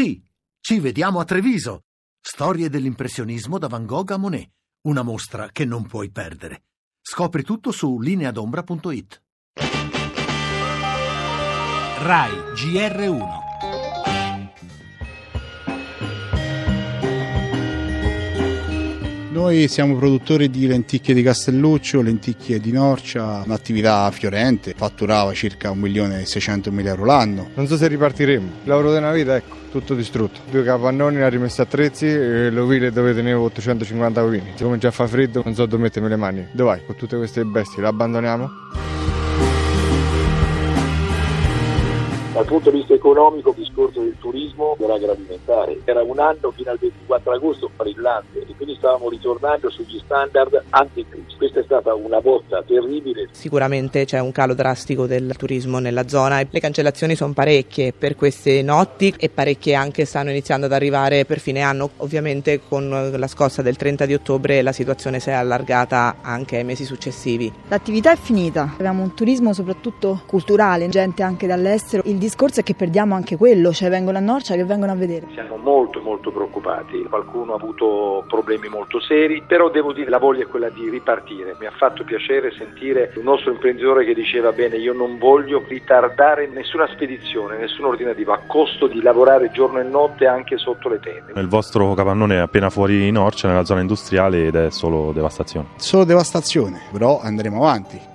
Sì, ci vediamo a Treviso. Storie dell'impressionismo da Van Gogh a Monet. Una mostra che non puoi perdere. Scopri tutto su lineadombra.it. RAI GR1 Noi siamo produttori di lenticchie di Castelluccio, lenticchie di Norcia, un'attività fiorente, fatturava circa 1.600.000 euro l'anno. Non so se ripartiremo, il lavoro una vita ecco, tutto distrutto. Due capannoni, la rimessa attrezzi e l'ovile dove tenevo 850 ovini. Se comincia a fare freddo non so dove mettermi le mani. Dove vai? Con tutte queste bestie, le abbandoniamo? Dal punto di vista economico il discorso del turismo era agroalimentare. Era un anno fino al 24 agosto brillante e quindi stavamo ritornando sugli standard anticrisi. Questa è stata una botta terribile. Sicuramente c'è un calo drastico del turismo nella zona e le cancellazioni sono parecchie per queste notti e parecchie anche stanno iniziando ad arrivare per fine anno. Ovviamente con la scossa del 30 di ottobre la situazione si è allargata anche ai mesi successivi. L'attività è finita, abbiamo un turismo soprattutto culturale, gente anche dall'estero. Il discorso è che perdiamo anche quello, cioè vengono a Norcia che vengono a vedere. Siamo molto molto preoccupati, qualcuno ha avuto problemi molto seri, però devo dire la voglia è quella di ripartire. Mi ha fatto piacere sentire un nostro imprenditore che diceva bene io non voglio ritardare nessuna spedizione, nessun ordinativo, a costo di lavorare giorno e notte anche sotto le tende. Il vostro capannone è appena fuori Norcia, nella zona industriale ed è solo devastazione. Solo devastazione, però andremo avanti.